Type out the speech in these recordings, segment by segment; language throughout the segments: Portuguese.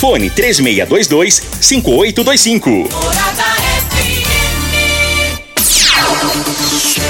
Fone 3622-5825.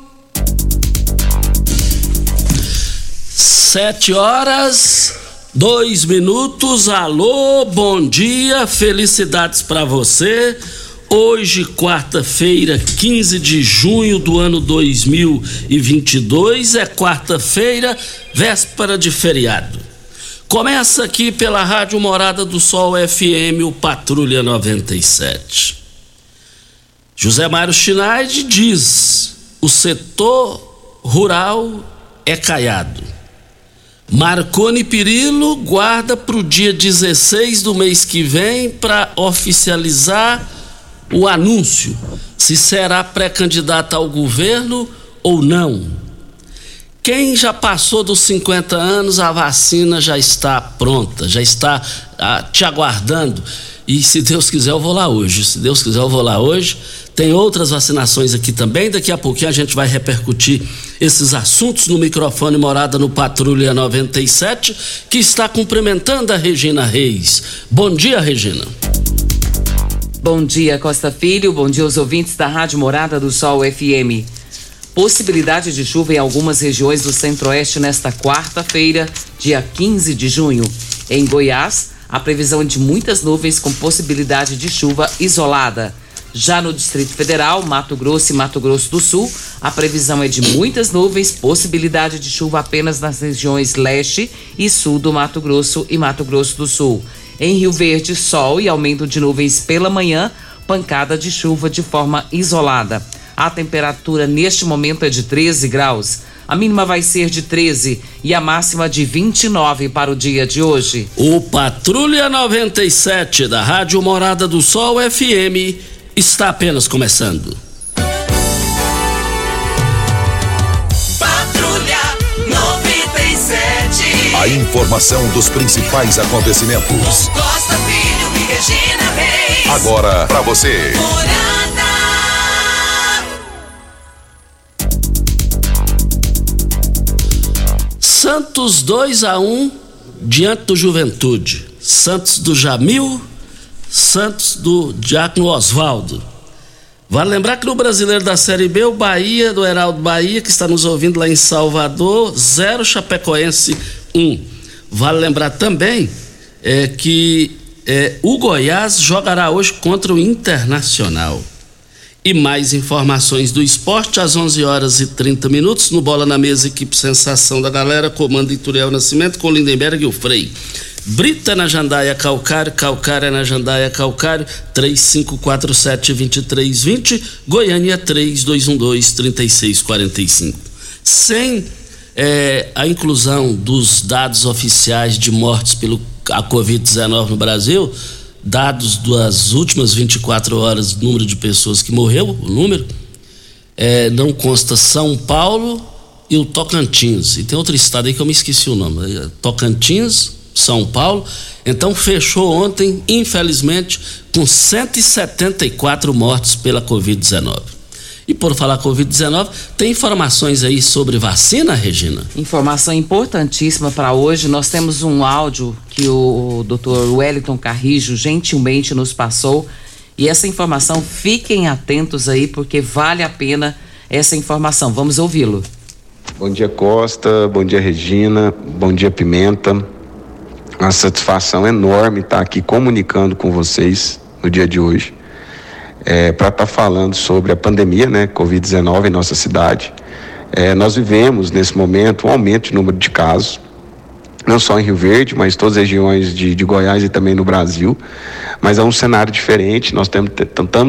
Sete horas, dois minutos. Alô, bom dia, felicidades para você. Hoje, quarta-feira, 15 de junho do ano 2022, é quarta-feira, véspera de feriado. Começa aqui pela Rádio Morada do Sol FM, o Patrulha 97. José Mário Schneid diz: o setor rural é caiado. Marconi Pirillo guarda para o dia 16 do mês que vem para oficializar o anúncio se será pré-candidata ao governo ou não. Quem já passou dos 50 anos, a vacina já está pronta, já está ah, te aguardando. E se Deus quiser, eu vou lá hoje. Se Deus quiser, eu vou lá hoje. Tem outras vacinações aqui também. Daqui a pouquinho a gente vai repercutir esses assuntos no microfone Morada no Patrulha 97, que está cumprimentando a Regina Reis. Bom dia, Regina. Bom dia, Costa Filho. Bom dia aos ouvintes da Rádio Morada do Sol FM. Possibilidade de chuva em algumas regiões do Centro-Oeste nesta quarta-feira, dia 15 de junho. Em Goiás, a previsão de muitas nuvens com possibilidade de chuva isolada. Já no Distrito Federal, Mato Grosso e Mato Grosso do Sul, a previsão é de muitas nuvens, possibilidade de chuva apenas nas regiões leste e sul do Mato Grosso e Mato Grosso do Sul. Em Rio Verde, sol e aumento de nuvens pela manhã, pancada de chuva de forma isolada. A temperatura neste momento é de 13 graus. A mínima vai ser de 13 e a máxima de 29 para o dia de hoje. O Patrulha 97 da Rádio Morada do Sol FM está apenas começando. Patrulha 97. A informação dos principais acontecimentos. Costa Filho e Regina Reis. Agora para você. Santos 2 a 1 diante do Juventude. Santos do Jamil, Santos do Diácono Oswaldo. Vale lembrar que no Brasileiro da Série B, o Bahia, do Heraldo Bahia, que está nos ouvindo lá em Salvador, 0 Chapecoense 1. Um. Vale lembrar também é, que é, o Goiás jogará hoje contra o Internacional. E mais informações do esporte às 11 horas e 30 minutos no Bola na Mesa, equipe Sensação da Galera, comando Ituriel Nascimento com Lindenberg e o Frei. Brita na Jandaia Calcário, Calcária na Jandaia Calcário, 3547-2320, Goiânia 3212-3645. Sem é, a inclusão dos dados oficiais de mortes pelo a Covid-19 no Brasil, dados das últimas 24 horas, número de pessoas que morreu, o número, é, não consta São Paulo e o Tocantins. E tem outro estado aí que eu me esqueci o nome. Tocantins, São Paulo. Então fechou ontem, infelizmente, com 174 mortes pela Covid-19. E por falar Covid-19, tem informações aí sobre vacina, Regina? Informação importantíssima para hoje. Nós temos um áudio que o Dr. Wellington Carrijo gentilmente nos passou. E essa informação, fiquem atentos aí, porque vale a pena essa informação. Vamos ouvi-lo. Bom dia, Costa. Bom dia, Regina. Bom dia, Pimenta. Uma satisfação enorme estar aqui comunicando com vocês no dia de hoje é, para estar tá falando sobre a pandemia, né, Covid-19 em nossa cidade. É, nós vivemos nesse momento um aumento de número de casos, não só em Rio Verde, mas todas as regiões de, de Goiás e também no Brasil. Mas é um cenário diferente, nós estamos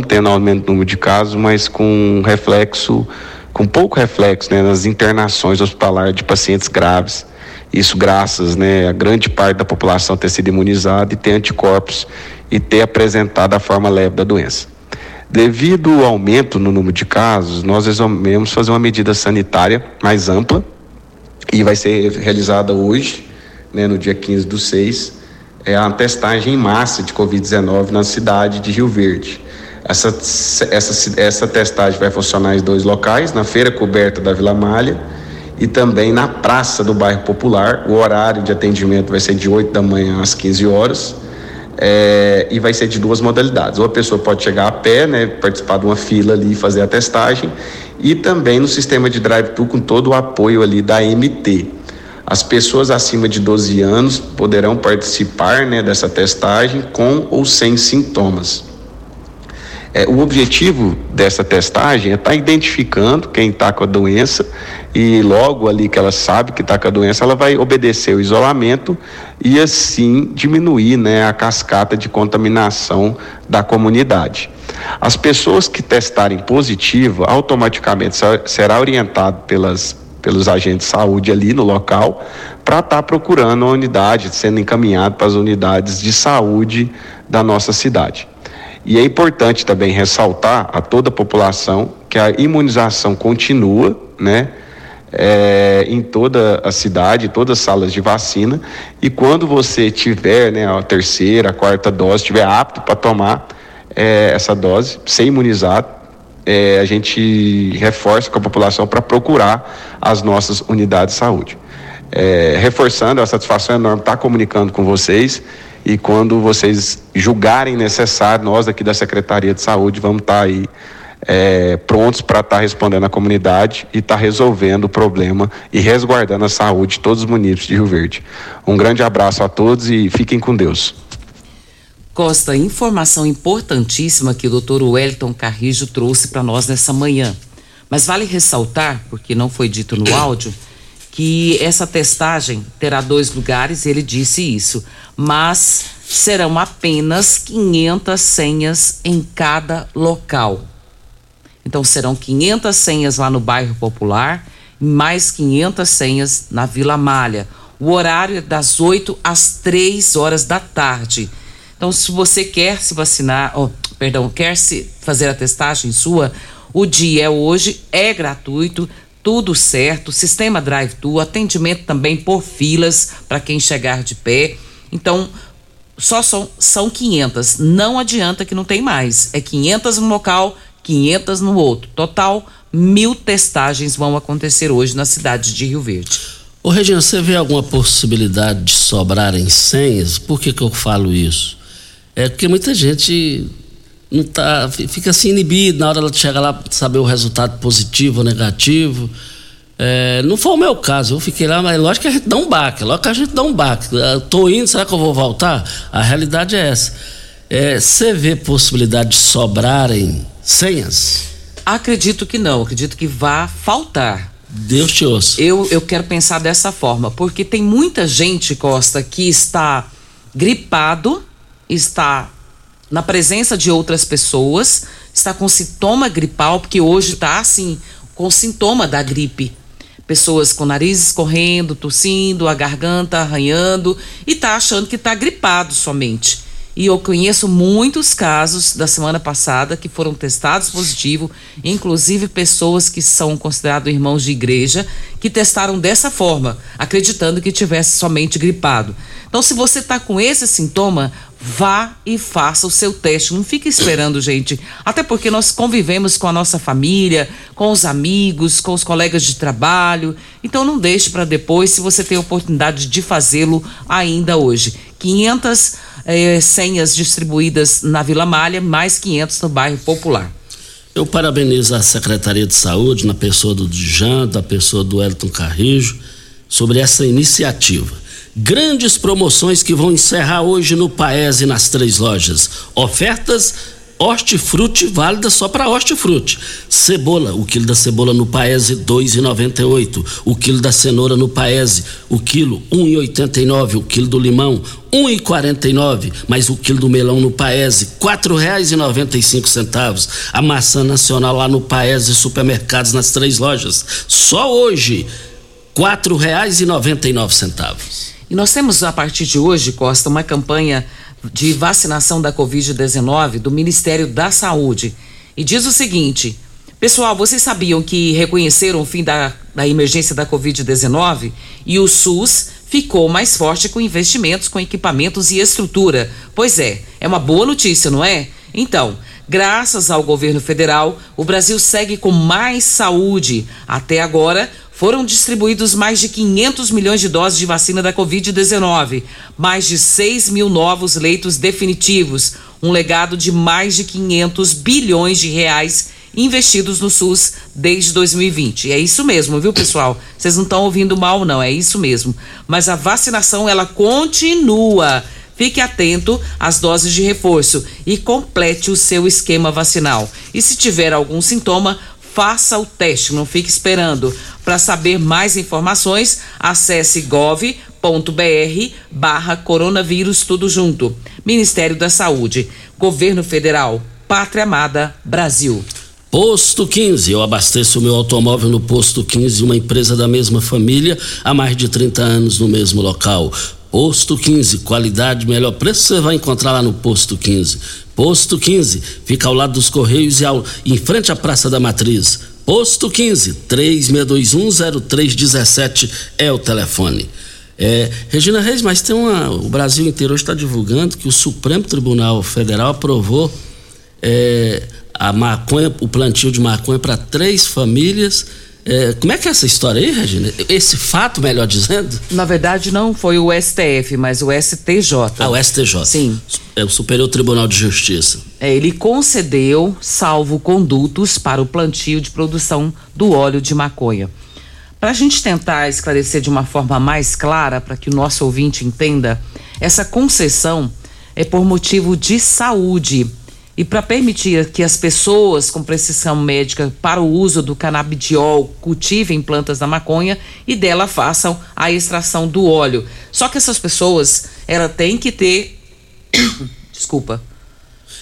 tendo aumento do número de casos, mas com reflexo, com pouco reflexo né, nas internações hospitalares de pacientes graves. Isso graças né, a grande parte da população ter sido imunizada e ter anticorpos e ter apresentado a forma leve da doença. Devido ao aumento no número de casos, nós resolvemos fazer uma medida sanitária mais ampla e vai ser realizada hoje, né, no dia 15 do 6, é a testagem em massa de Covid-19 na cidade de Rio Verde. Essa, essa, essa testagem vai funcionar em dois locais, na feira coberta da Vila Malha e também na praça do bairro Popular. O horário de atendimento vai ser de 8 da manhã às 15 horas é, e vai ser de duas modalidades. Ou a pessoa pode chegar a pé, né, participar de uma fila ali e fazer a testagem, e também no sistema de drive-thru com todo o apoio ali da MT. As pessoas acima de 12 anos poderão participar né, dessa testagem com ou sem sintomas. É, o objetivo dessa testagem é estar tá identificando quem está com a doença e logo ali que ela sabe que está com a doença, ela vai obedecer o isolamento e assim diminuir né, a cascata de contaminação da comunidade. As pessoas que testarem positivo automaticamente será orientado pelas pelos agentes de saúde ali no local para estar tá procurando a unidade, sendo encaminhado para as unidades de saúde da nossa cidade. E é importante também ressaltar a toda a população que a imunização continua, né? É, em toda a cidade, todas as salas de vacina. E quando você tiver né, a terceira, a quarta dose, estiver apto para tomar é, essa dose, ser imunizado, é, a gente reforça com a população para procurar as nossas unidades de saúde. É, reforçando, a satisfação enorme estar comunicando com vocês e quando vocês julgarem necessário, nós aqui da Secretaria de Saúde vamos estar aí é, prontos para estar tá respondendo à comunidade e estar tá resolvendo o problema e resguardando a saúde de todos os municípios de Rio Verde. Um grande abraço a todos e fiquem com Deus. Costa, informação importantíssima que o doutor Wellington Carrijo trouxe para nós nessa manhã. Mas vale ressaltar, porque não foi dito no áudio, que essa testagem terá dois lugares, ele disse isso, mas serão apenas 500 senhas em cada local. Então serão 500 senhas lá no bairro Popular, mais 500 senhas na Vila Malha. O horário é das 8 às 3 horas da tarde. Então, se você quer se vacinar, oh, perdão, quer se fazer a testagem sua, o dia é hoje, é gratuito, tudo certo, sistema drive-thru, atendimento também por filas para quem chegar de pé. Então, só são, são 500, não adianta que não tem mais. É 500 no local, 500 no outro. Total, mil testagens vão acontecer hoje na cidade de Rio Verde. Ô Regina, você vê alguma possibilidade de sobrarem senhas? Por que, que eu falo isso? É porque muita gente não tá, fica assim inibido na hora ela chega lá saber o resultado positivo ou negativo. É, não foi o meu caso, eu fiquei lá, mas lógico que a gente dá um baque, lógico que a gente dá um baque. Tô indo, será que eu vou voltar? A realidade é essa. É, você vê possibilidade de sobrarem senhas? Acredito que não, acredito que vá faltar. Deus te ouça. Eu, eu quero pensar dessa forma, porque tem muita gente, Costa, que está gripado está na presença de outras pessoas, está com sintoma gripal, porque hoje está assim, com sintoma da gripe. Pessoas com nariz escorrendo, tossindo, a garganta arranhando e está achando que está gripado somente. E eu conheço muitos casos da semana passada que foram testados positivo, inclusive pessoas que são considerados irmãos de igreja, que testaram dessa forma, acreditando que tivesse somente gripado. Então, se você está com esse sintoma, vá e faça o seu teste. Não fique esperando, gente. Até porque nós convivemos com a nossa família, com os amigos, com os colegas de trabalho. Então não deixe para depois se você tem a oportunidade de fazê-lo ainda hoje. 500 eh, senhas distribuídas na Vila Malha, mais 500 no bairro Popular. Eu parabenizo a Secretaria de Saúde, na pessoa do Dijan, da pessoa do Elton Carrijo, sobre essa iniciativa. Grandes promoções que vão encerrar hoje no Paese nas três lojas. Ofertas hortifruti válida só para hortifruti. Cebola, o quilo da cebola no Paese 2,98. O quilo da cenoura no Paese, o quilo 1,89. O quilo do limão 1,49. Mas o quilo do melão no Paese quatro reais e noventa centavos. A maçã nacional lá no Paese supermercados nas três lojas. Só hoje quatro reais e noventa nove centavos. E nós temos, a partir de hoje, Costa, uma campanha de vacinação da Covid-19 do Ministério da Saúde. E diz o seguinte: Pessoal, vocês sabiam que reconheceram o fim da, da emergência da Covid-19 e o SUS ficou mais forte com investimentos, com equipamentos e estrutura? Pois é, é uma boa notícia, não é? Então, graças ao governo federal, o Brasil segue com mais saúde. Até agora, foram distribuídos mais de 500 milhões de doses de vacina da Covid-19, mais de 6 mil novos leitos definitivos, um legado de mais de 500 bilhões de reais investidos no SUS desde 2020. E é isso mesmo, viu, pessoal? Vocês não estão ouvindo mal, não, é isso mesmo. Mas a vacinação, ela continua. Fique atento às doses de reforço e complete o seu esquema vacinal. E se tiver algum sintoma, faça o teste, não fique esperando. Para saber mais informações, acesse gov.br barra coronavírus tudo junto. Ministério da Saúde, Governo Federal, Pátria Amada, Brasil. Posto 15, eu abasteço o meu automóvel no Posto 15, uma empresa da mesma família, há mais de 30 anos no mesmo local. Posto 15, qualidade, melhor preço você vai encontrar lá no Posto 15. Posto 15, fica ao lado dos Correios e ao, em frente à Praça da Matriz. Posto 15, 36210317 é o telefone. É, Regina Reis, mas tem uma. O Brasil inteiro está divulgando que o Supremo Tribunal Federal aprovou é, a maconha, o plantio de maconha para três famílias é, como é que é essa história aí, Regina? Esse fato, melhor dizendo? Na verdade, não foi o STF, mas o STJ. Ah, o STJ. Sim. É o Superior Tribunal de Justiça. É, ele concedeu salvo condutos para o plantio de produção do óleo de maconha. Para a gente tentar esclarecer de uma forma mais clara, para que o nosso ouvinte entenda, essa concessão é por motivo de saúde e para permitir que as pessoas com precisão médica para o uso do canabidiol cultivem plantas da maconha e dela façam a extração do óleo. Só que essas pessoas, ela tem que ter desculpa.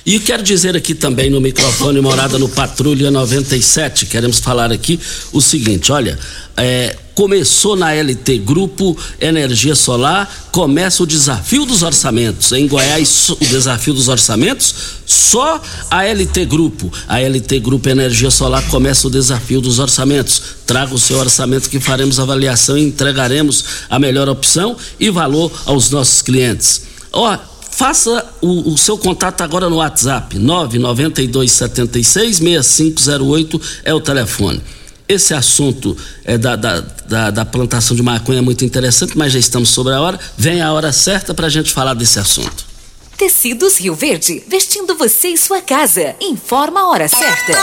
E quero dizer aqui também no microfone Morada no Patrulha 97, queremos falar aqui o seguinte, olha, é, começou na LT Grupo Energia Solar, começa o desafio dos orçamentos. Em Goiás, o desafio dos orçamentos, só a LT Grupo. A LT Grupo Energia Solar começa o desafio dos orçamentos. Traga o seu orçamento que faremos avaliação e entregaremos a melhor opção e valor aos nossos clientes. Ó, faça o, o, seu contato agora no WhatsApp 992 76 6508 é o telefone. Esse assunto é, da, da, da, da, plantação de maconha é muito interessante, mas já estamos sobre a hora. Vem a hora certa para a gente falar desse assunto. Tecidos Rio Verde, vestindo você e sua casa. Informa a hora certa.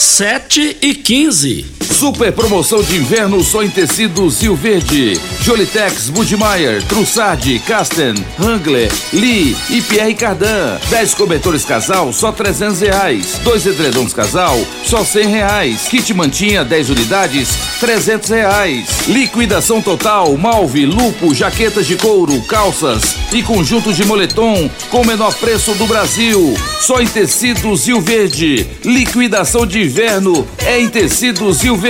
7 e 15. Super promoção de inverno só em tecidos Rio Verde. Jolitex, Budmeier, Trussardi, Casten, Hangler, Lee e Pierre Cardan. 10 cobertores casal, só 300 reais. Dois edredons casal, só 100 reais. Kit mantinha, 10 unidades, 300 reais. Liquidação total, malve, lupo, jaquetas de couro, calças e conjuntos de moletom com o menor preço do Brasil. Só em tecidos Rio Verde. Liquidação de inverno é em tecidos Rio Verde.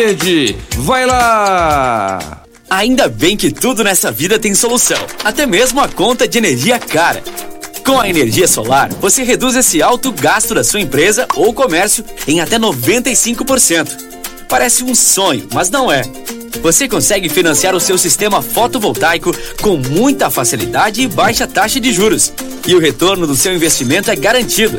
Vai lá! Ainda bem que tudo nessa vida tem solução, até mesmo a conta de energia cara. Com a energia solar, você reduz esse alto gasto da sua empresa ou comércio em até 95%. Parece um sonho, mas não é. Você consegue financiar o seu sistema fotovoltaico com muita facilidade e baixa taxa de juros. E o retorno do seu investimento é garantido.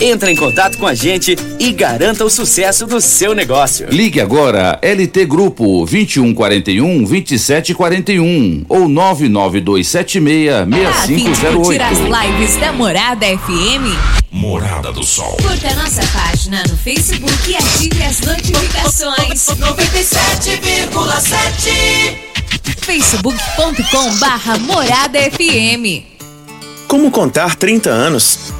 Entre em contato com a gente e garanta o sucesso do seu negócio. Ligue agora LT Grupo 2141 2741 ou 99276 6508. curtir as lives da Morada FM? Morada do Sol. Curta nossa página no Facebook e ative as notificações. 97,7 facebook.com barra Morada FM. Como contar 30 anos?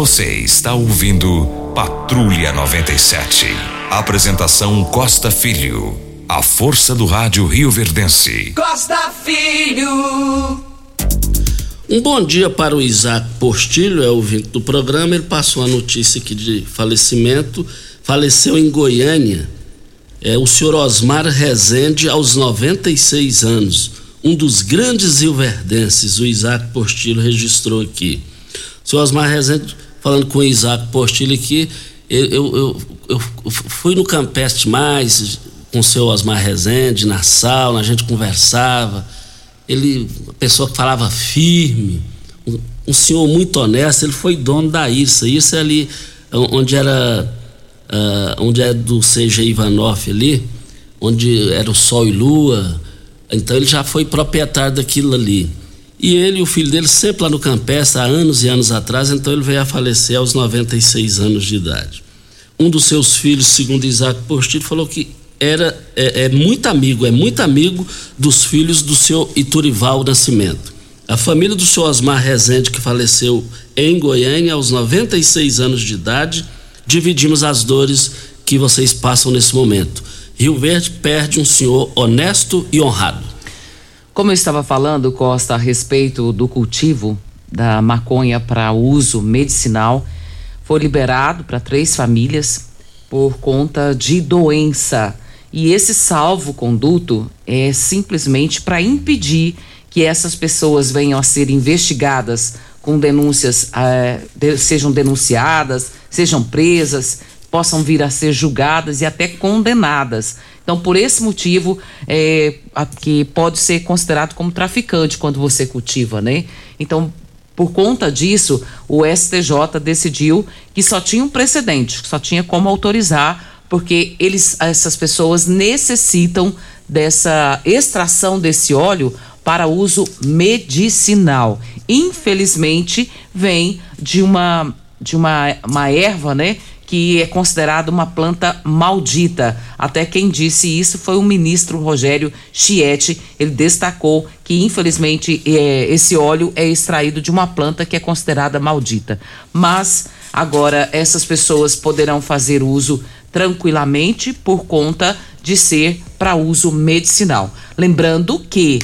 Você está ouvindo Patrulha 97. Apresentação Costa Filho. A força do rádio Rio Verdense. Costa Filho. Um bom dia para o Isaac Postilho, é ouvinte do programa. Ele passou a notícia aqui de falecimento. Faleceu em Goiânia. É o senhor Osmar Rezende, aos 96 anos. Um dos grandes rioverdenses, o Isaac Postilho registrou aqui. O senhor Osmar Rezende, falando com o Isaac Postilho aqui, eu, eu, eu, eu fui no Campestre Mais com o senhor Osmar Rezende, na sala, a gente conversava ele, uma pessoa que falava firme, um, um, senhor muito honesto, ele foi dono da IRSA. IRSA é ali onde era, uh, onde é do CG Ivanoff ali, onde era o Sol e Lua. Então ele já foi proprietário daquilo ali. E ele o filho dele sempre lá no Campestre, há anos e anos atrás, então ele veio a falecer aos 96 anos de idade. Um dos seus filhos, segundo Isaac Postilho, falou que era é, é, muito amigo, é muito amigo dos filhos do seu Iturival Nascimento. A família do senhor Osmar Rezende, que faleceu em Goiânia aos 96 anos de idade, dividimos as dores que vocês passam nesse momento. Rio Verde perde um senhor honesto e honrado. Como eu estava falando, Costa, a respeito do cultivo da maconha para uso medicinal, foi liberado para três famílias por conta de doença. E esse salvo-conduto é simplesmente para impedir que essas pessoas venham a ser investigadas com denúncias, eh, de, sejam denunciadas, sejam presas, possam vir a ser julgadas e até condenadas. Então, por esse motivo, é, que pode ser considerado como traficante quando você cultiva, né? Então, por conta disso, o STJ decidiu que só tinha um precedente, só tinha como autorizar porque eles, essas pessoas necessitam dessa extração desse óleo para uso medicinal. Infelizmente, vem de uma de uma, uma erva, né, que é considerada uma planta maldita. Até quem disse isso foi o ministro Rogério Chieti. Ele destacou que, infelizmente, é, esse óleo é extraído de uma planta que é considerada maldita. Mas agora essas pessoas poderão fazer uso tranquilamente por conta de ser para uso medicinal. Lembrando que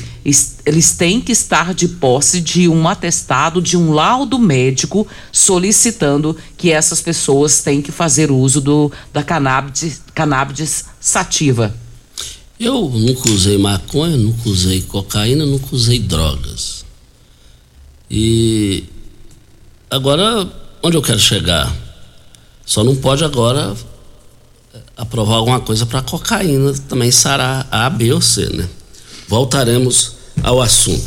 eles têm que estar de posse de um atestado, de um laudo médico solicitando que essas pessoas têm que fazer uso do, da cannabis, cannabis sativa. Eu nunca usei maconha, nunca usei cocaína, nunca usei drogas. E agora, onde eu quero chegar? Só não pode agora aprovar alguma coisa para cocaína também sarar A, B ou C, né? Voltaremos ao assunto.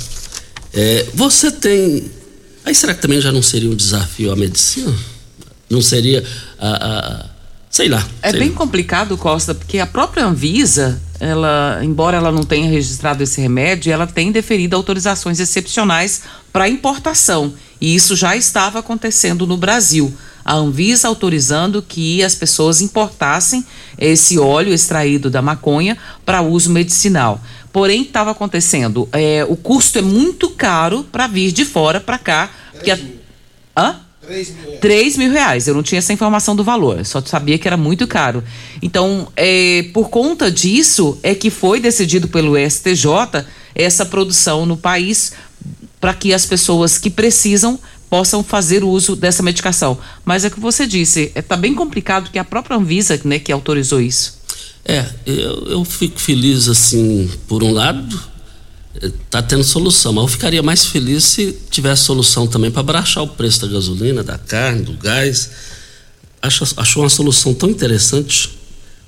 É, você tem. Aí será que também já não seria um desafio a medicina? Não seria a. a sei lá. É sei bem lá. complicado, Costa, porque a própria Anvisa, ela, embora ela não tenha registrado esse remédio, ela tem deferido autorizações excepcionais para importação. E isso já estava acontecendo no Brasil a Anvisa autorizando que as pessoas importassem esse óleo extraído da maconha para uso medicinal. Porém, estava acontecendo, é, o custo é muito caro para vir de fora para cá. Porque a, hã? 3 mil, 3 mil reais. Eu não tinha essa informação do valor, só sabia que era muito caro. Então, é, por conta disso, é que foi decidido pelo STJ essa produção no país para que as pessoas que precisam possam fazer uso dessa medicação. Mas é que você disse, está é, tá bem complicado que a própria Anvisa, né, que autorizou isso. É, eu, eu fico feliz assim, por um lado, está tendo solução, mas eu ficaria mais feliz se tivesse solução também para baixar o preço da gasolina, da carne, do gás. Acho, acho uma solução tão interessante,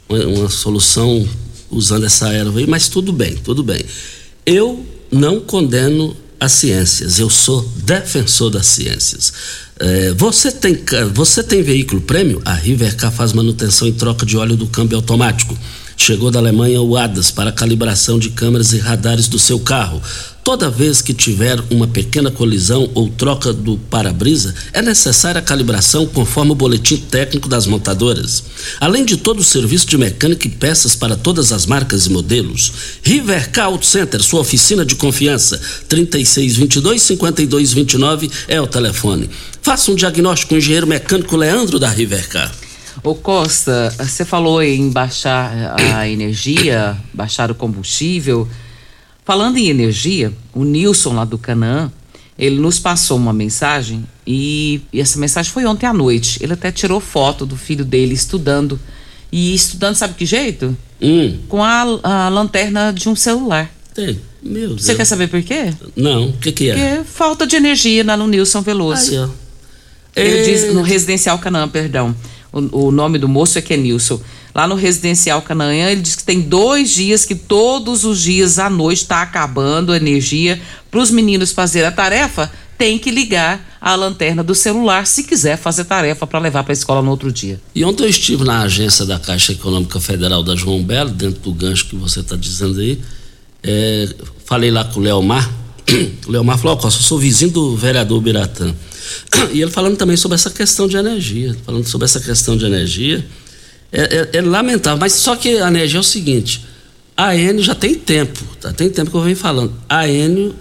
uma, uma solução usando essa erva aí, mas tudo bem, tudo bem. Eu não condeno as ciências. Eu sou defensor das ciências. É, você, tem, você tem veículo prêmio? A Rivercar faz manutenção em troca de óleo do câmbio automático. Chegou da Alemanha o ADAS para calibração de câmeras e radares do seu carro. Toda vez que tiver uma pequena colisão ou troca do para-brisa, é necessária a calibração conforme o boletim técnico das montadoras. Além de todo o serviço de mecânica e peças para todas as marcas e modelos. Rivercar Auto Center, sua oficina de confiança. 3622-5229 é o telefone. Faça um diagnóstico com o engenheiro mecânico Leandro da Rivercar. Ô Costa, você falou em baixar a energia, baixar o combustível. Falando em energia, o Nilson lá do Canaã, ele nos passou uma mensagem e, e, essa mensagem foi ontem à noite. Ele até tirou foto do filho dele estudando. E estudando, sabe que jeito? Hum. Com a, a lanterna de um celular. Tem. Meu Deus. Você quer saber por quê? Não, o que, que é? Porque falta de energia lá no Nilson Veloso. Aí, ó. Ele diz no residencial Canaã, perdão. O, o nome do moço é Kenilson. Lá no residencial Canaã, ele diz que tem dois dias que todos os dias à noite está acabando a energia. Para os meninos fazer a tarefa, tem que ligar a lanterna do celular se quiser fazer tarefa para levar para a escola no outro dia. E ontem eu estive na agência da Caixa Econômica Federal da João Belo, dentro do gancho que você está dizendo aí. É, falei lá com o Leomar. O Leomar falou: Costa, eu sou vizinho do vereador Biratã. E ele falando também sobre essa questão de energia, falando sobre essa questão de energia. É, é, é, lamentável, mas só que a energia é o seguinte: a Enio já tem tempo, tá? tem tempo que eu venho falando. A Enio,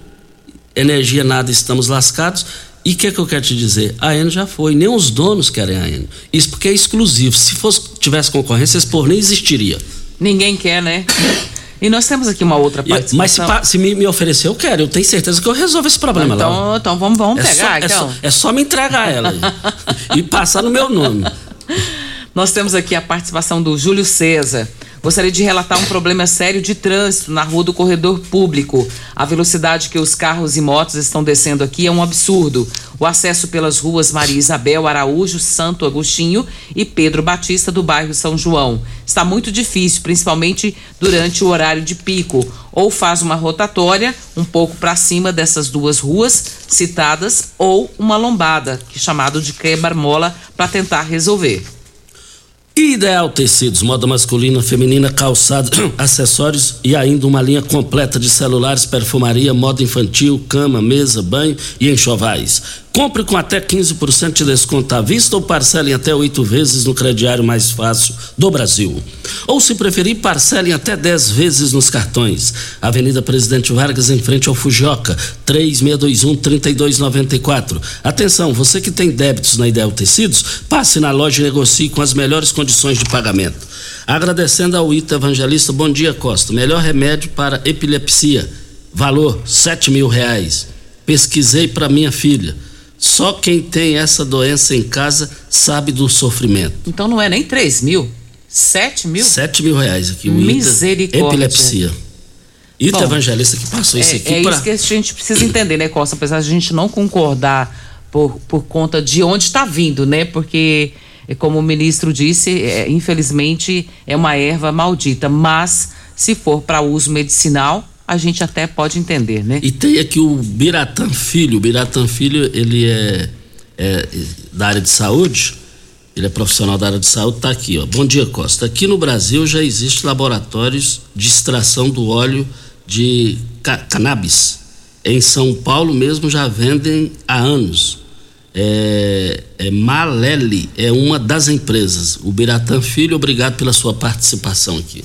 energia nada, estamos lascados. E o que, é que eu quero te dizer? A Enio já foi, nem os donos querem a Enio. Isso porque é exclusivo. Se fosse, tivesse concorrência, esse por nem existiria. Ninguém quer, né? E nós temos aqui uma outra participação. Mas se, se me, me, oferecer, eu quero. Eu tenho certeza que eu resolvo esse problema então, lá. Então vamos, vamos é pegar, só, então. É só, é só me entregar ela e passar no meu nome. Nós temos aqui a participação do Júlio César. Gostaria de relatar um problema sério de trânsito na rua do corredor público. A velocidade que os carros e motos estão descendo aqui é um absurdo. O acesso pelas ruas Maria Isabel Araújo, Santo Agostinho e Pedro Batista do bairro São João. Está muito difícil, principalmente durante o horário de pico. Ou faz uma rotatória um pouco para cima dessas duas ruas citadas, ou uma lombada, que chamado de quebra-mola, para tentar resolver. Ideal Tecidos, moda masculina, feminina, calçados, acessórios e ainda uma linha completa de celulares, perfumaria, moda infantil, cama, mesa, banho e enxovais. Compre com até 15% de desconto à vista ou parcele até oito vezes no crediário mais fácil do Brasil. Ou, se preferir, parcele até 10 vezes nos cartões. Avenida Presidente Vargas, em frente ao Fujioka, 3621-3294. Atenção, você que tem débitos na Ideal Tecidos, passe na loja e negocie com as melhores condições de pagamento. Agradecendo ao Ita Evangelista, bom dia, Costa. Melhor remédio para epilepsia. Valor, sete mil reais. Pesquisei para minha filha só quem tem essa doença em casa sabe do sofrimento. Então não é nem 3 mil, 7 mil? 7 mil reais aqui. Misericórdia. Epilepsia. Ita Bom, Evangelista que passou é, isso aqui. É pra... isso que a gente precisa entender, né, Costa? Apesar de a gente não concordar por, por conta de onde está vindo, né? Porque, é como o ministro disse, é, infelizmente é uma erva maldita. Mas, se for para uso medicinal, a gente até pode entender, né? E tem aqui o Biratã Filho. O Biratã Filho, ele é, é, da área de saúde, ele é profissional da área de saúde, está aqui, ó. Bom dia, Costa. Aqui no Brasil já existem laboratórios de extração do óleo de ca cannabis. Em São Paulo mesmo já vendem há anos. É, é Malele é uma das empresas. O Biratã Filho, obrigado pela sua participação aqui.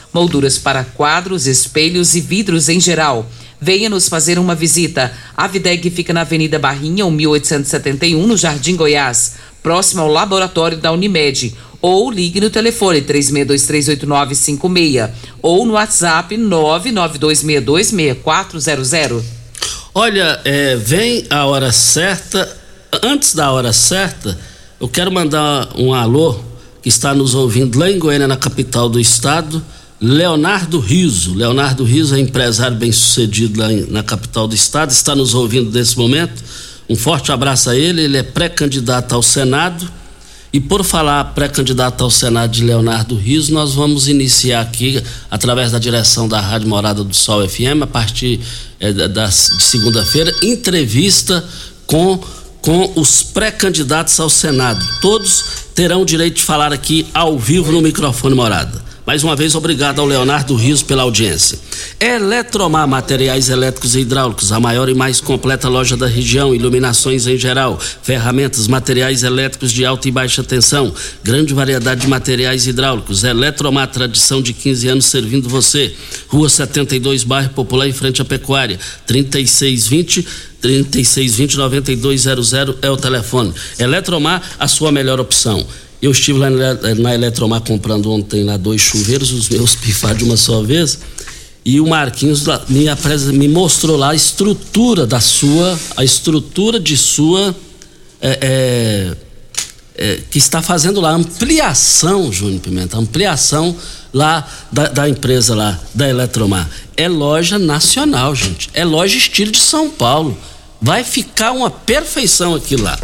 molduras para quadros, espelhos e vidros em geral. Venha nos fazer uma visita. A Videg fica na Avenida Barrinha, 1871, no Jardim Goiás, próximo ao laboratório da Unimed ou ligue no telefone 36238956 ou no WhatsApp 992626400. Olha, é, vem a hora certa. Antes da hora certa, eu quero mandar um alô que está nos ouvindo lá em Goiânia, na capital do estado. Leonardo Riso. Leonardo Riso é empresário bem sucedido lá na capital do estado, está nos ouvindo nesse momento. Um forte abraço a ele. Ele é pré-candidato ao Senado e por falar pré-candidato ao Senado de Leonardo Riso, nós vamos iniciar aqui, através da direção da Rádio Morada do Sol FM, a partir é, da, de segunda-feira, entrevista com, com os pré-candidatos ao Senado. Todos terão o direito de falar aqui ao vivo no microfone Morada. Mais uma vez, obrigado ao Leonardo Rios pela audiência. Eletromar Materiais Elétricos e Hidráulicos, a maior e mais completa loja da região, iluminações em geral, ferramentas, materiais elétricos de alta e baixa tensão, grande variedade de materiais hidráulicos. Eletromar, tradição de 15 anos servindo você. Rua 72, bairro Popular, em frente à Pecuária. 3620 3620 9200 é o telefone. Eletromar, a sua melhor opção. Eu estive lá na Eletromar comprando ontem lá dois chuveiros, os meus pifaram de uma só vez. E o Marquinhos me, me mostrou lá a estrutura da sua, a estrutura de sua. É, é, é, que está fazendo lá ampliação, Júnior Pimenta, ampliação lá da, da, empresa lá, da Eletromar. É loja nacional, gente. É loja estilo de São Paulo. Vai ficar uma perfeição aqui lá.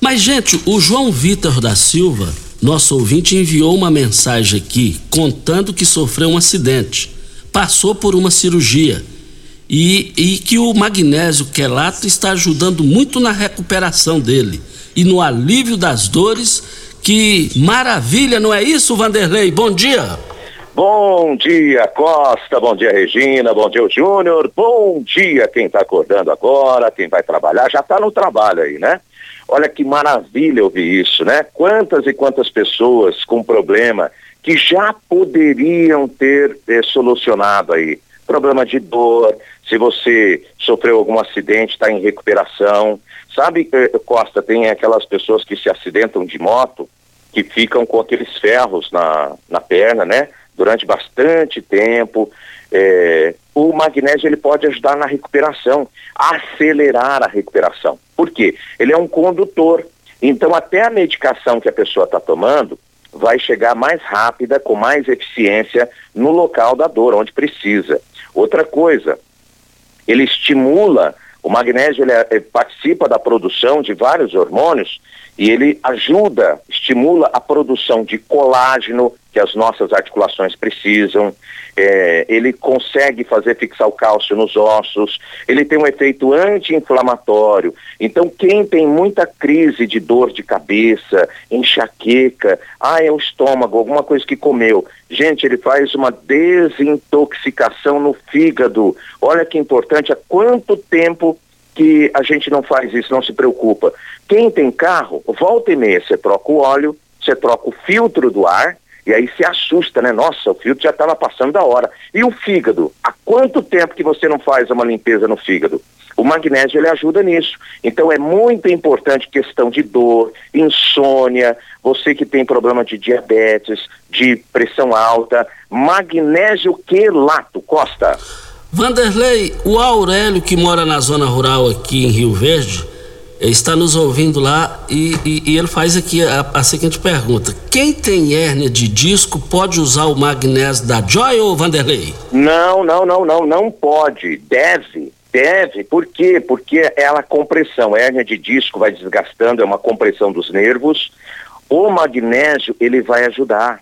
Mas, gente, o João Vitor da Silva, nosso ouvinte, enviou uma mensagem aqui contando que sofreu um acidente, passou por uma cirurgia e, e que o magnésio quelato está ajudando muito na recuperação dele e no alívio das dores. Que maravilha, não é isso, Vanderlei? Bom dia. Bom dia, Costa. Bom dia, Regina. Bom dia, Júnior. Bom dia, quem está acordando agora, quem vai trabalhar. Já está no trabalho aí, né? Olha que maravilha ouvir isso, né? Quantas e quantas pessoas com problema que já poderiam ter eh, solucionado aí. Problema de dor, se você sofreu algum acidente, está em recuperação. Sabe, eh, Costa, tem aquelas pessoas que se acidentam de moto, que ficam com aqueles ferros na, na perna, né? Durante bastante tempo. É, o magnésio ele pode ajudar na recuperação, acelerar a recuperação. Por quê? Ele é um condutor. Então, até a medicação que a pessoa está tomando vai chegar mais rápida, com mais eficiência no local da dor, onde precisa. Outra coisa, ele estimula, o magnésio ele, ele participa da produção de vários hormônios e ele ajuda, estimula a produção de colágeno, que as nossas articulações precisam. É, ele consegue fazer fixar o cálcio nos ossos, ele tem um efeito anti-inflamatório. Então, quem tem muita crise de dor de cabeça, enxaqueca, ah, é o estômago, alguma coisa que comeu. Gente, ele faz uma desintoxicação no fígado. Olha que importante, há quanto tempo que a gente não faz isso, não se preocupa. Quem tem carro, volta e meia, você troca o óleo, você troca o filtro do ar, e aí se assusta, né? Nossa, o filtro já estava passando da hora. E o fígado? Há quanto tempo que você não faz uma limpeza no fígado? O magnésio ele ajuda nisso. Então é muito importante questão de dor, insônia, você que tem problema de diabetes, de pressão alta, magnésio quelato, Costa. Vanderlei, o Aurélio que mora na zona rural aqui em Rio Verde, está nos ouvindo lá e, e, e ele faz aqui a, a, seguinte pergunta: quem tem hérnia de disco pode usar o magnésio da Joy ou Vanderlei? Não, não, não, não, não pode. Deve. Deve, por quê? Porque ela compressão, hérnia de disco vai desgastando, é uma compressão dos nervos. O magnésio, ele vai ajudar.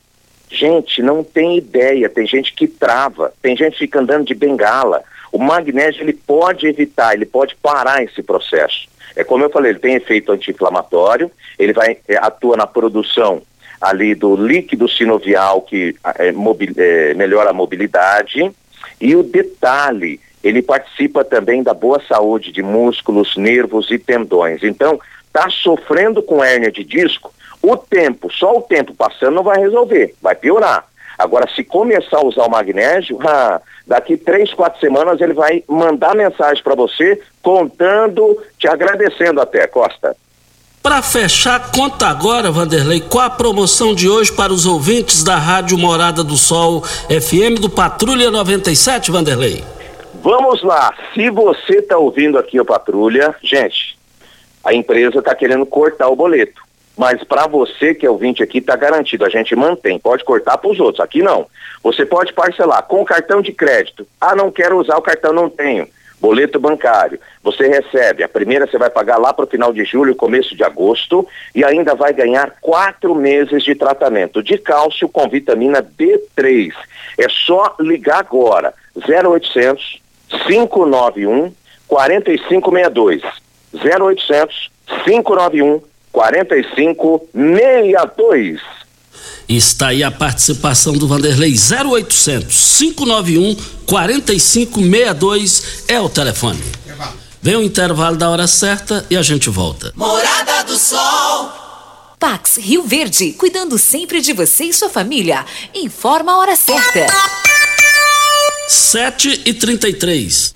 Gente, não tem ideia, tem gente que trava, tem gente que fica andando de bengala. O magnésio, ele pode evitar, ele pode parar esse processo. É como eu falei, ele tem efeito anti-inflamatório, ele vai é, atua na produção ali do líquido sinovial que é, é, melhora a mobilidade e o detalhe, ele participa também da boa saúde de músculos, nervos e tendões. Então, está sofrendo com hérnia de disco, o tempo, só o tempo passando não vai resolver, vai piorar. Agora, se começar a usar o magnésio, ah, daqui três, quatro semanas ele vai mandar mensagem para você, contando, te agradecendo até, Costa. Para fechar, conta agora, Vanderlei, qual a promoção de hoje para os ouvintes da Rádio Morada do Sol FM do Patrulha 97, Vanderlei? Vamos lá, se você está ouvindo aqui o Patrulha, gente, a empresa está querendo cortar o boleto. Mas para você que é ouvinte aqui, está garantido, a gente mantém. Pode cortar para os outros, aqui não. Você pode parcelar com cartão de crédito. Ah, não quero usar o cartão, não tenho. Boleto bancário. Você recebe, a primeira você vai pagar lá para o final de julho, começo de agosto, e ainda vai ganhar quatro meses de tratamento de cálcio com vitamina D3. É só ligar agora. 0800 591 4562. 0800 591 4562. Está aí a participação do Vanderlei 0800 591 4562 é o telefone. Vem o intervalo da hora certa e a gente volta. Morada do Sol. Pax Rio Verde, cuidando sempre de você e sua família. Informa a hora certa. 7 e 33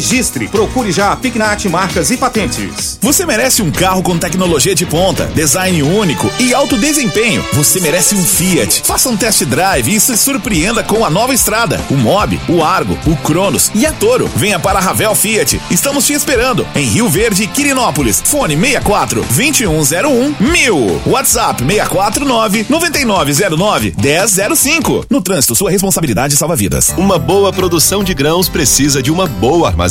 registre. Procure já a Pignat Marcas e Patentes. Você merece um carro com tecnologia de ponta, design único e alto desempenho. Você merece um Fiat. Faça um test drive e se surpreenda com a nova estrada, o Mob, o Argo, o Cronos e a Toro. Venha para a Ravel Fiat. Estamos te esperando em Rio Verde, Quirinópolis. Fone 64 2101 1000. WhatsApp 649 9909 1005. No trânsito, sua responsabilidade salva vidas. Uma boa produção de grãos precisa de uma boa armazenagem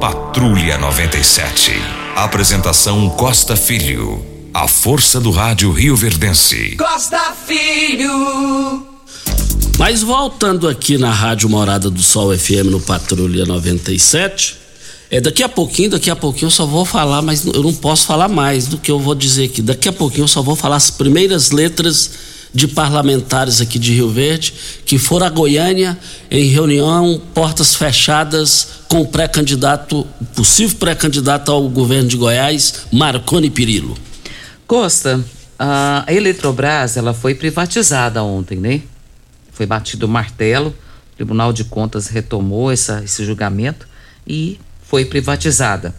Patrulha 97. Apresentação Costa Filho. A força do rádio Rio Verdense. Costa Filho. Mas voltando aqui na Rádio Morada do Sol FM no Patrulha 97, é daqui a pouquinho, daqui a pouquinho eu só vou falar, mas eu não posso falar mais do que eu vou dizer aqui. Daqui a pouquinho eu só vou falar as primeiras letras de parlamentares aqui de Rio Verde que foram a Goiânia em reunião, portas fechadas, com o pré-candidato, possível pré-candidato ao governo de Goiás, Marconi Pirillo. Costa, a Eletrobras ela foi privatizada ontem, né? Foi batido o martelo, o Tribunal de Contas retomou essa, esse julgamento e foi privatizada.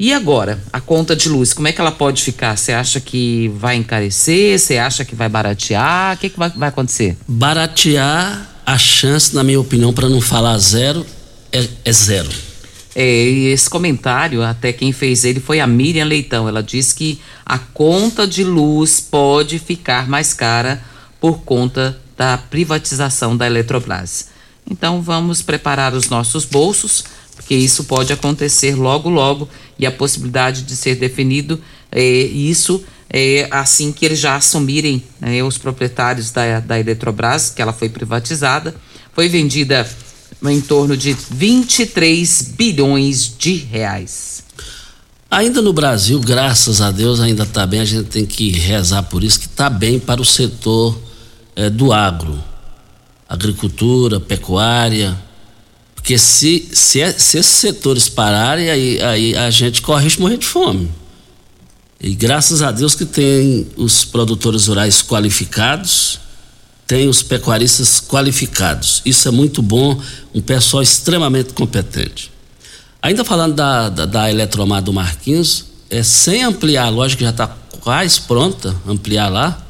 E agora, a conta de luz, como é que ela pode ficar? Você acha que vai encarecer? Você acha que vai baratear? O que, que vai, vai acontecer? Baratear, a chance, na minha opinião, para não falar zero, é, é zero. É, e esse comentário, até quem fez ele foi a Miriam Leitão. Ela disse que a conta de luz pode ficar mais cara por conta da privatização da Eletrobras. Então vamos preparar os nossos bolsos porque isso pode acontecer logo, logo, e a possibilidade de ser definido é, isso é, assim que eles já assumirem né, os proprietários da, da Eletrobras, que ela foi privatizada, foi vendida em torno de 23 bilhões de reais. Ainda no Brasil, graças a Deus, ainda está bem, a gente tem que rezar por isso, que está bem para o setor é, do agro, agricultura, pecuária, porque se, se, é, se esses setores pararem, aí, aí a gente corre risco de morrer de fome. E graças a Deus que tem os produtores rurais qualificados, tem os pecuaristas qualificados. Isso é muito bom, um pessoal extremamente competente. Ainda falando da, da, da Eletromar do Marquinhos, é, sem ampliar a loja que já está quase pronta, ampliar lá,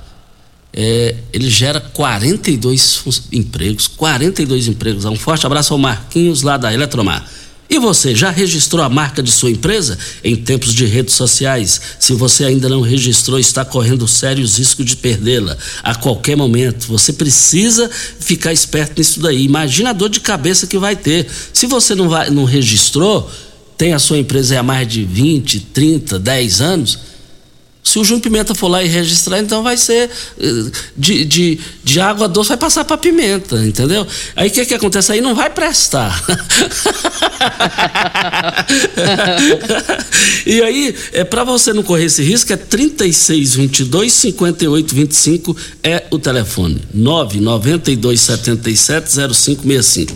é, ele gera 42 empregos, 42 empregos. Um forte abraço ao Marquinhos lá da Eletromar. E você já registrou a marca de sua empresa? Em tempos de redes sociais, se você ainda não registrou, está correndo sérios riscos de perdê-la a qualquer momento. Você precisa ficar esperto nisso daí. Imagina a dor de cabeça que vai ter. Se você não, vai, não registrou, tem a sua empresa há mais de 20, 30, 10 anos se o Júnior Pimenta for lá e registrar, então vai ser eh, de, de, de água doce, vai passar para pimenta, entendeu? Aí o que, que acontece? Aí não vai prestar. e aí, é, para você não correr esse risco, é 3622 5825 é o telefone. 992 77 0565.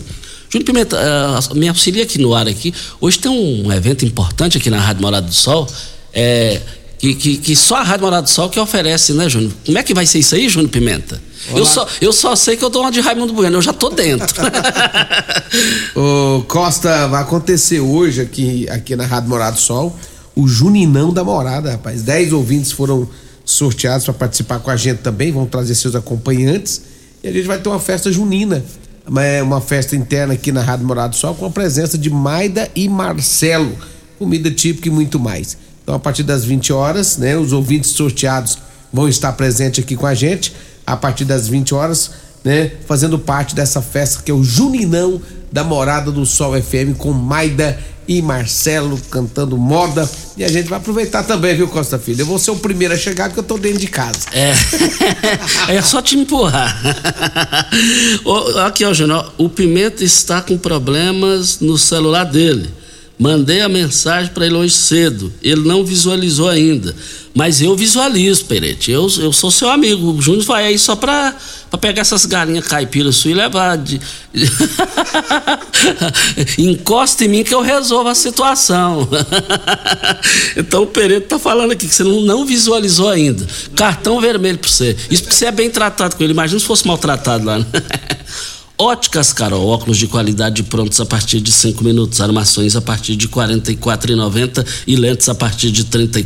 Júnior Pimenta, uh, me auxilia aqui no ar aqui. Hoje tem um evento importante aqui na Rádio Morado do Sol. É, que, que, que só a Rádio Morado do Sol que oferece, né, Júnior? Como é que vai ser isso aí, Júnior Pimenta? Eu só, eu só sei que eu dou uma de Raimundo Bueno, eu já tô dentro. Ô, Costa, vai acontecer hoje aqui, aqui na Rádio Morado do Sol o Juninão da Morada, rapaz. Dez ouvintes foram sorteados para participar com a gente também, vão trazer seus acompanhantes e a gente vai ter uma festa junina, uma festa interna aqui na Rádio Morado do Sol com a presença de Maida e Marcelo, comida típica e muito mais. Então, a partir das 20 horas, né, os ouvintes sorteados vão estar presentes aqui com a gente, a partir das 20 horas, né, fazendo parte dessa festa que é o Juninão da Morada do Sol FM com Maida e Marcelo cantando moda. E a gente vai aproveitar também, viu, Costa Filho? Eu vou ser o primeiro a chegar porque eu tô dentro de casa. É. é só te empurrar. Aqui, ó, Júnior, o Pimenta está com problemas no celular dele. Mandei a mensagem para ele hoje cedo. Ele não visualizou ainda. Mas eu visualizo, Perete. Eu, eu sou seu amigo. O Júnior vai aí só para pegar essas galinhas caipiras e levar. De... Encosta em mim que eu resolvo a situação. então o Pereira tá falando aqui que você não, não visualizou ainda. Cartão vermelho para você. Isso porque você é bem tratado com ele. Imagina se fosse maltratado lá. Né? Óticas Carol, óculos de qualidade prontos a partir de cinco minutos, armações a partir de quarenta e e lentes a partir de trinta e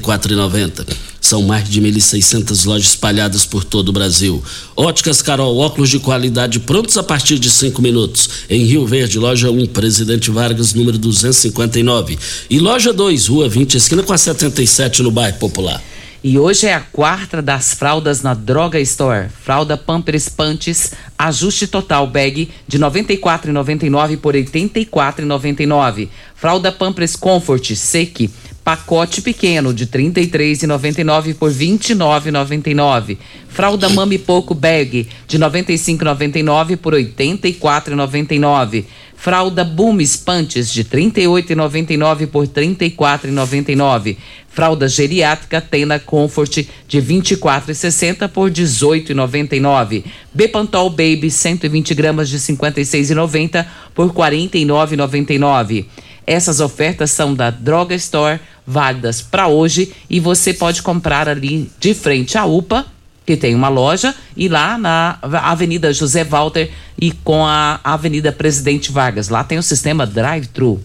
São mais de 1.600 lojas espalhadas por todo o Brasil. Óticas Carol, óculos de qualidade prontos a partir de cinco minutos. Em Rio Verde, loja 1, Presidente Vargas, número 259. E loja 2, Rua 20, esquina com a 77, no bairro Popular. E hoje é a quarta das fraldas na Droga Store. Fralda Pampers Pantes, ajuste total bag de R$ 94,99 por R$ 84,99. Fralda Pampers Comfort Seque, pacote pequeno de R$ 33,99 por R$ 29,99. Fralda Mami Poco Bag de R$ 95,99 por R$ 84,99. Fralda Boom Pantes de R$ 38,99 por R$ 34,99. Fralda geriátrica Tena Comfort de R$ 24,60 por R$ 18,99. Bepantol Baby 120 gramas de R$ 56,90 por R$ 49,99. Essas ofertas são da Droga Store, válidas para hoje e você pode comprar ali de frente à UPA que tem uma loja, e lá na Avenida José Walter e com a Avenida Presidente Vargas. Lá tem o sistema drive-thru.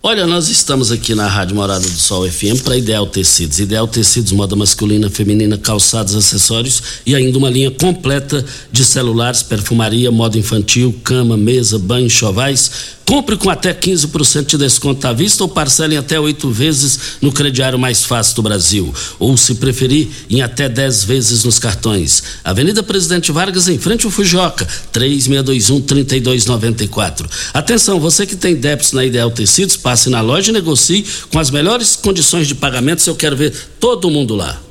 Olha, nós estamos aqui na Rádio Morada do Sol FM para Ideal Tecidos. Ideal Tecidos, moda masculina, feminina, calçados, acessórios e ainda uma linha completa de celulares, perfumaria, moda infantil, cama, mesa, banho, chovais Compre com até 15% de desconto à vista ou parcele até oito vezes no crediário mais fácil do Brasil. Ou, se preferir, em até 10 vezes nos cartões. Avenida Presidente Vargas, em frente ao Fujoca, 3621-3294. Atenção, você que tem débitos na Ideal Tecidos, passe na loja e negocie com as melhores condições de pagamento. Eu quero ver todo mundo lá.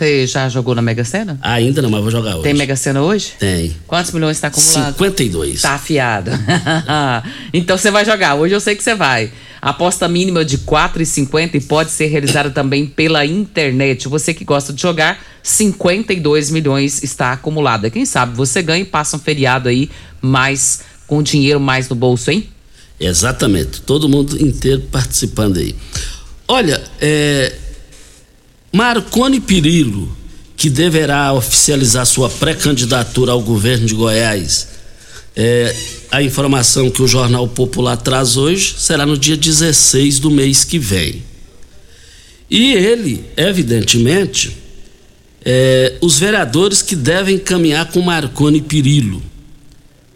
Você já jogou na Mega Sena? Ainda não, mas vou jogar hoje. Tem Mega Sena hoje? Tem. Quantos milhões está acumulado? 52. Tá afiado. então você vai jogar. Hoje eu sei que você vai. Aposta mínima de 4,50 e pode ser realizada também pela internet. Você que gosta de jogar, 52 milhões está acumulada. Quem sabe você ganha e passa um feriado aí mais com dinheiro mais no bolso, hein? Exatamente. Todo mundo inteiro participando aí. Olha, é, Marconi Pirillo, que deverá oficializar sua pré-candidatura ao governo de Goiás, é, a informação que o Jornal Popular traz hoje será no dia 16 do mês que vem. E ele, evidentemente, é, os vereadores que devem caminhar com Marconi Pirillo.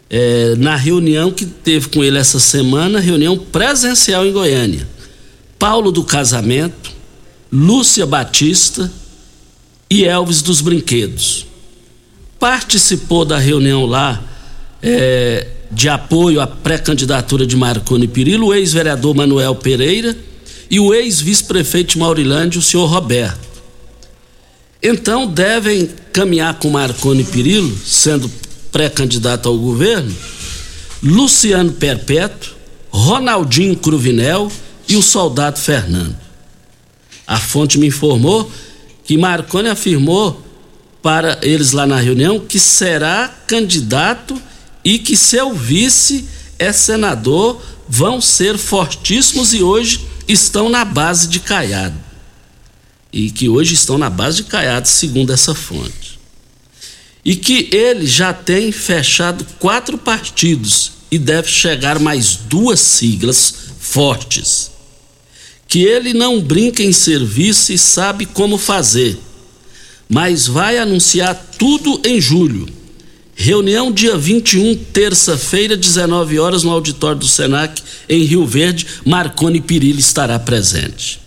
É, na reunião que teve com ele essa semana, reunião presencial em Goiânia. Paulo do Casamento, Lúcia Batista e Elvis dos Brinquedos. Participou da reunião lá é, de apoio à pré-candidatura de Marconi Pirillo, o ex-vereador Manuel Pereira e o ex-vice-prefeito de Maurilândia, o senhor Roberto. Então devem caminhar com Marconi Pirillo, sendo pré-candidato ao governo, Luciano Perpétuo, Ronaldinho Cruvinel e o soldado Fernando. A fonte me informou que Marconi afirmou para eles lá na reunião que será candidato e que seu vice é senador, vão ser fortíssimos e hoje estão na base de Caiado. E que hoje estão na base de Caiado, segundo essa fonte. E que ele já tem fechado quatro partidos e deve chegar mais duas siglas fortes que ele não brinca em serviço e sabe como fazer, mas vai anunciar tudo em julho. Reunião dia 21, terça-feira, 19 horas, no auditório do Senac, em Rio Verde. Marconi Pirilli estará presente.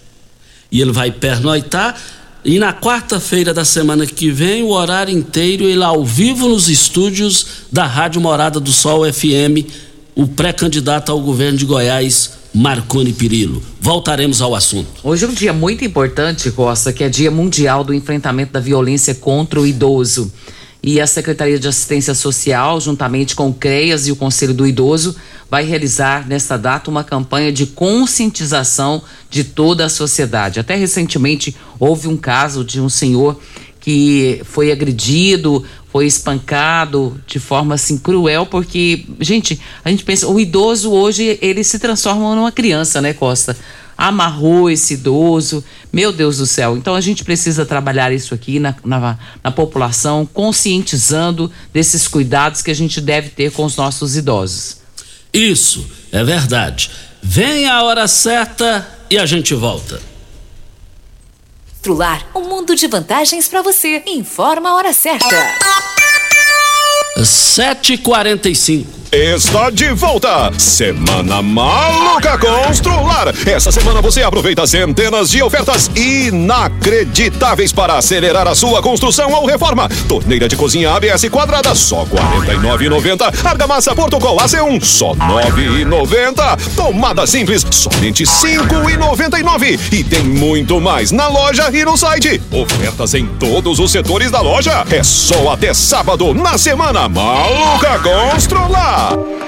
E ele vai pernoitar. E na quarta-feira da semana que vem, o horário inteiro, ele ao vivo nos estúdios da Rádio Morada do Sol FM, o pré-candidato ao governo de Goiás, Marconi Pirillo. Voltaremos ao assunto. Hoje é um dia muito importante, Costa, que é Dia Mundial do Enfrentamento da Violência contra o Idoso. E a Secretaria de Assistência Social, juntamente com o CREAS e o Conselho do Idoso, vai realizar nesta data uma campanha de conscientização de toda a sociedade. Até recentemente houve um caso de um senhor que foi agredido, foi espancado de forma assim cruel, porque, gente, a gente pensa, o idoso hoje ele se transforma numa criança, né, Costa? amarrou esse idoso. Meu Deus do céu. Então a gente precisa trabalhar isso aqui na, na, na população, conscientizando desses cuidados que a gente deve ter com os nossos idosos. Isso, é verdade. Vem a hora certa e a gente volta. Trular, um mundo de vantagens para você. Informa a hora certa. 7h45. Está de volta! Semana Maluca Constrular! Essa semana você aproveita centenas de ofertas inacreditáveis para acelerar a sua construção ou reforma. Torneira de cozinha ABS quadrada, só R$ 49,90. Argamassa Portugal AC1, só R$ 9,90. Tomada simples, somente R$ 5,99. E tem muito mais na loja e no site. Ofertas em todos os setores da loja. É só até sábado, na Semana Maluca Constrular!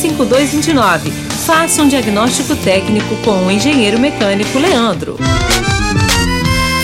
3622-5229. Faça um diagnóstico técnico com o engenheiro mecânico Leandro.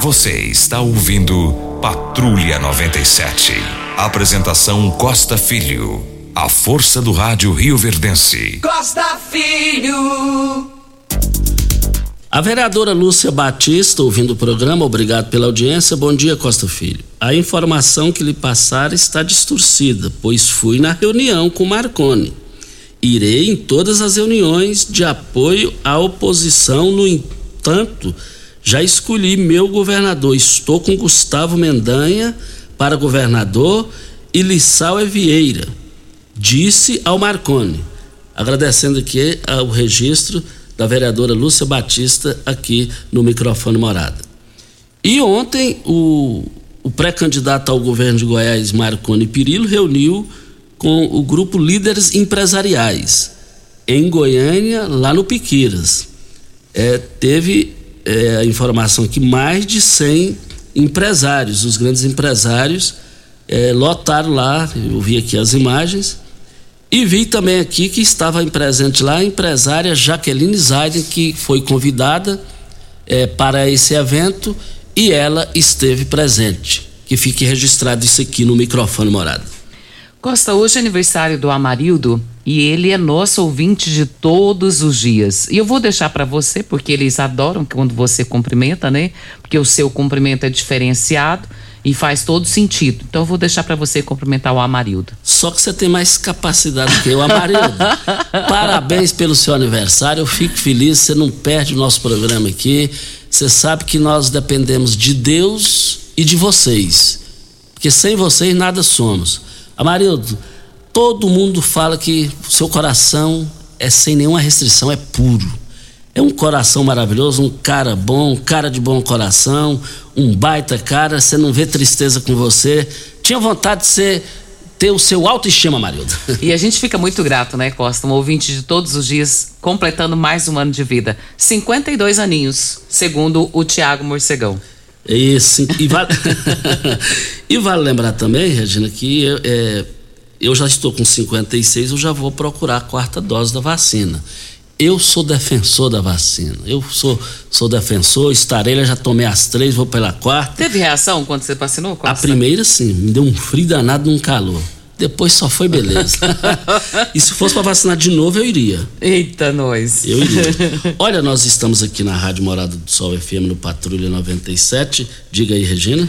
Você está ouvindo Patrulha 97. Apresentação Costa Filho. A força do rádio Rio Verdense. Costa Filho. A vereadora Lúcia Batista, ouvindo o programa, obrigado pela audiência. Bom dia, Costa Filho. A informação que lhe passaram está distorcida, pois fui na reunião com Marconi. Irei em todas as reuniões de apoio à oposição, no entanto, já escolhi meu governador. Estou com Gustavo Mendanha para governador e Lissau é Vieira, disse ao Marconi. Agradecendo aqui o registro da vereadora Lúcia Batista aqui no microfone Morada. E ontem o, o pré-candidato ao governo de Goiás, Marconi Pirillo, reuniu com o grupo Líderes Empresariais em Goiânia, lá no Piquiras. É, teve é, a informação que mais de 100 empresários, os grandes empresários, é, lotaram lá, eu vi aqui as imagens, e vi também aqui que estava presente lá a empresária Jaqueline Zaiden, que foi convidada é, para esse evento e ela esteve presente. Que fique registrado isso aqui no microfone morado. Costa, hoje é aniversário do Amarildo E ele é nosso ouvinte de todos os dias. E eu vou deixar para você, porque eles adoram quando você cumprimenta, né? Porque o seu cumprimento é diferenciado e faz todo sentido. Então eu vou deixar para você cumprimentar o Amarildo. Só que você tem mais capacidade que eu, Amarildo. Parabéns pelo seu aniversário. Eu fico feliz. Você não perde o nosso programa aqui. Você sabe que nós dependemos de Deus e de vocês. Porque sem vocês nada somos. Amarildo, todo mundo fala que seu coração é sem nenhuma restrição, é puro. É um coração maravilhoso, um cara bom, um cara de bom coração, um baita cara, você não vê tristeza com você. Tinha vontade de ser ter o seu autoestima, Marilda. E a gente fica muito grato, né, Costa? Um ouvinte de todos os dias, completando mais um ano de vida. 52 aninhos, segundo o Tiago Morcegão. Isso, e vale, e vale lembrar também, Regina, que é, eu já estou com 56, eu já vou procurar a quarta dose da vacina. Eu sou defensor da vacina. Eu sou, sou defensor, estarei, já tomei as três, vou pela quarta. Teve reação quando você vacinou? a primeira, sim, me deu um frio danado num calor. Depois só foi beleza. e se fosse para vacinar de novo, eu iria. Eita, nós. Eu iria. Olha, nós estamos aqui na Rádio Morada do Sol FM no Patrulha 97. Diga aí, Regina.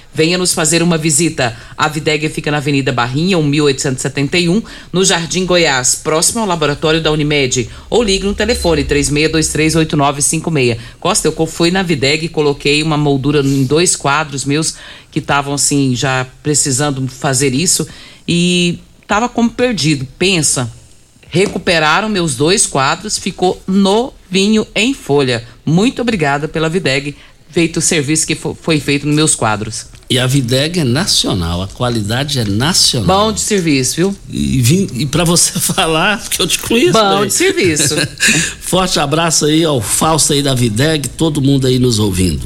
Venha nos fazer uma visita. A Videg fica na Avenida Barrinha, 1871, no Jardim Goiás, próximo ao laboratório da Unimed. Ou ligue no telefone 36238956. Costa, eu fui na Videg e coloquei uma moldura em dois quadros meus que estavam assim, já precisando fazer isso e estava como perdido. Pensa, recuperaram meus dois quadros, ficou novinho em folha. Muito obrigada pela Videg, feito o serviço que foi feito nos meus quadros. E a Videg é nacional, a qualidade é nacional. Bom de serviço, viu? E, e para você falar, porque eu te conheço. Bom né? de serviço. Forte abraço aí ao Fausto aí da Videg, todo mundo aí nos ouvindo.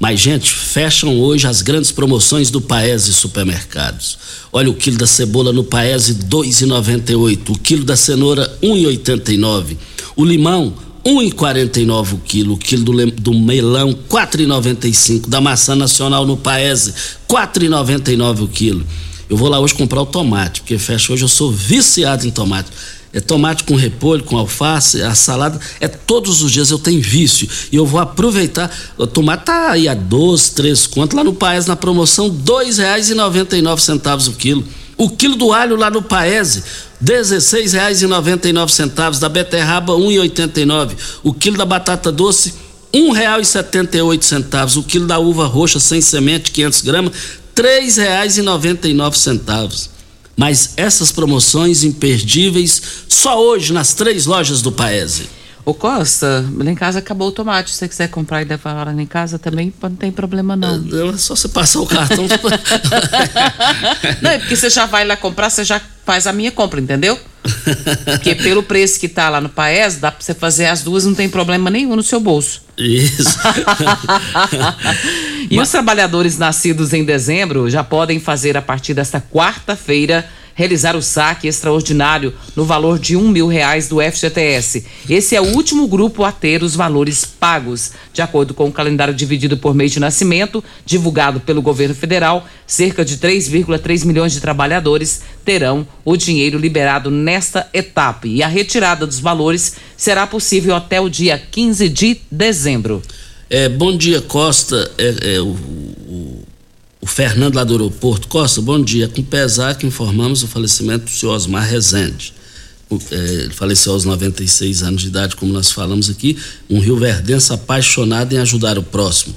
Mas, gente, fecham hoje as grandes promoções do Paese Supermercados. Olha o quilo da cebola no Paese, R$ 2,98. O quilo da cenoura, R$ 1,89. O limão, 1,49 o quilo, o quilo do, do melão 4,95, da maçã nacional no Paese 4,99 o quilo. Eu vou lá hoje comprar o tomate, porque fecha hoje eu sou viciado em tomate. É tomate com repolho, com alface, a salada, é todos os dias eu tenho vício. E eu vou aproveitar. O tomate tá aí a 12, 13 conto. Lá no Paese, na promoção, R$ 2,99 o quilo. O quilo do alho lá no Paese, R$ 16,99. Da beterraba, R$ 1,89. O quilo da batata doce, R$ 1,78. O quilo da uva roxa sem semente, 500 gramas, R$ 3,99. Mas essas promoções imperdíveis só hoje nas três lojas do Paese. Ô Costa, lá em casa acabou o tomate. Se você quiser comprar e levar lá em casa também, não tem problema não. É, só você passar o cartão. não, é porque você já vai lá comprar, você já faz a minha compra, entendeu? Porque pelo preço que tá lá no Paes, dá pra você fazer as duas, não tem problema nenhum no seu bolso. Isso. e Mas... os trabalhadores nascidos em dezembro já podem fazer a partir desta quarta-feira realizar o saque extraordinário no valor de um mil reais do FGTS. Esse é o último grupo a ter os valores pagos. De acordo com o calendário dividido por mês de nascimento, divulgado pelo governo federal, cerca de 3,3 milhões de trabalhadores terão o dinheiro liberado nesta etapa. E a retirada dos valores será possível até o dia 15 de dezembro. É, bom dia, Costa. É, é, o, o o Fernando lá do aeroporto, Costa, bom dia. Com pesar que informamos o falecimento do senhor Osmar Rezende. É, ele faleceu aos 96 anos de idade, como nós falamos aqui, um Rio Verdense apaixonado em ajudar o próximo.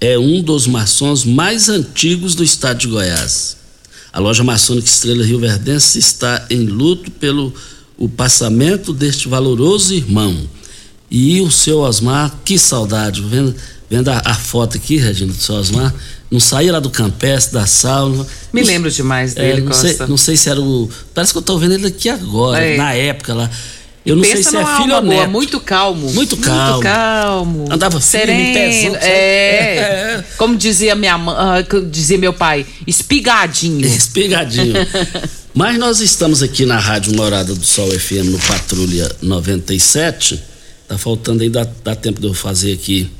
É um dos maçons mais antigos do estado de Goiás. A loja maçônica Estrela Rio Verdense está em luto pelo o passamento deste valoroso irmão. E o seu Osmar, que saudade, vendo, vendo a, a foto aqui, Regina, do seu Osmar, não saía lá do campestre, da sauna. Me lembro demais dele, é, não. Sei, não sei se era o. Parece que eu estou vendo ele aqui agora, é. na época lá. Eu não Pensa sei se é filho ou alma boa, neto. muito calmo. Muito calmo. Muito calmo. Andava firme, sereno. pezão, sabe? é. É. Como dizia minha mãe, ah, dizia meu pai, espigadinho. Espigadinho. Mas nós estamos aqui na Rádio Morada do Sol FM no Patrulha 97. Tá faltando aí, dá, dá tempo de eu fazer aqui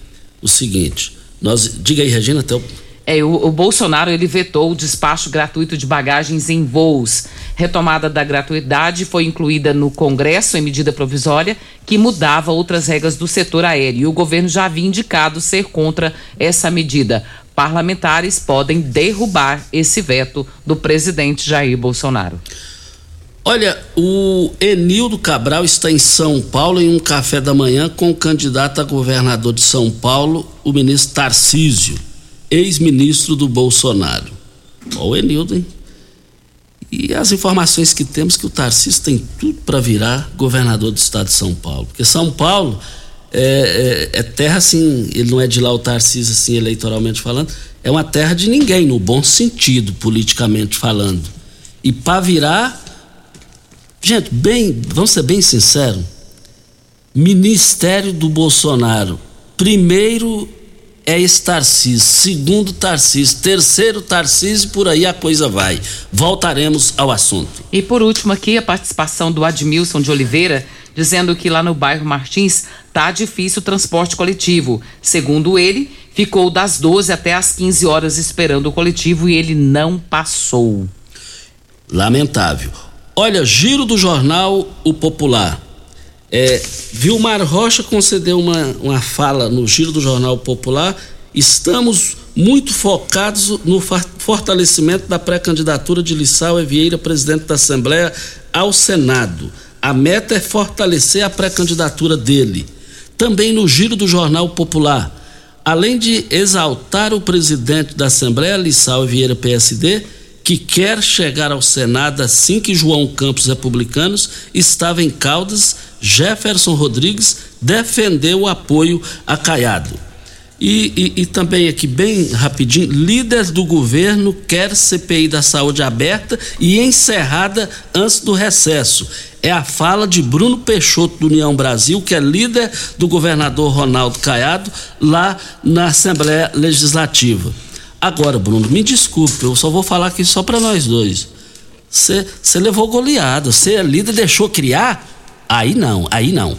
o seguinte. Nós, diga aí, Regina, até o. É, o, o Bolsonaro ele vetou o despacho gratuito de bagagens em voos. Retomada da gratuidade foi incluída no Congresso em medida provisória que mudava outras regras do setor aéreo. E o governo já havia indicado ser contra essa medida. Parlamentares podem derrubar esse veto do presidente Jair Bolsonaro. Olha, o Enildo Cabral está em São Paulo em um café da manhã com o candidato a governador de São Paulo, o ministro Tarcísio, ex-ministro do Bolsonaro. Ó, o Enildo, hein? E as informações que temos que o Tarcísio tem tudo para virar governador do estado de São Paulo. Porque São Paulo é, é- é terra assim, ele não é de lá o Tarcísio assim, eleitoralmente falando, é uma terra de ninguém, no bom sentido, politicamente falando. E para virar Gente, bem, vamos ser bem sinceros. Ministério do Bolsonaro. Primeiro é esse Tarcísio, segundo Tarcísio, terceiro Tarcísio, por aí a coisa vai. Voltaremos ao assunto. E por último aqui a participação do Admilson de Oliveira, dizendo que lá no bairro Martins tá difícil o transporte coletivo. Segundo ele, ficou das 12 até as 15 horas esperando o coletivo e ele não passou. Lamentável. Olha, giro do jornal O Popular. É, Vilmar Rocha concedeu uma, uma fala no giro do jornal Popular. Estamos muito focados no fortalecimento da pré-candidatura de Lissau Vieira, presidente da Assembleia, ao Senado. A meta é fortalecer a pré-candidatura dele. Também no giro do jornal Popular. Além de exaltar o presidente da Assembleia, Lissau Vieira PSD, que quer chegar ao Senado assim que João Campos Republicanos estava em Caldas, Jefferson Rodrigues defendeu o apoio a Caiado. E, e- e também aqui, bem rapidinho, líder do governo quer CPI da saúde aberta e encerrada antes do recesso. É a fala de Bruno Peixoto do União Brasil, que é líder do governador Ronaldo Caiado, lá na Assembleia Legislativa. Agora, Bruno, me desculpe, eu só vou falar aqui só para nós dois. Você levou goleada, você é líder, deixou criar? Aí não, aí não.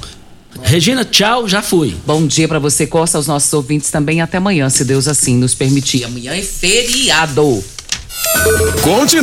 Regina, tchau, já fui. Bom dia para você, Costa, aos nossos ouvintes também. Até amanhã, se Deus assim nos permitir. Amanhã é feriado. Continue.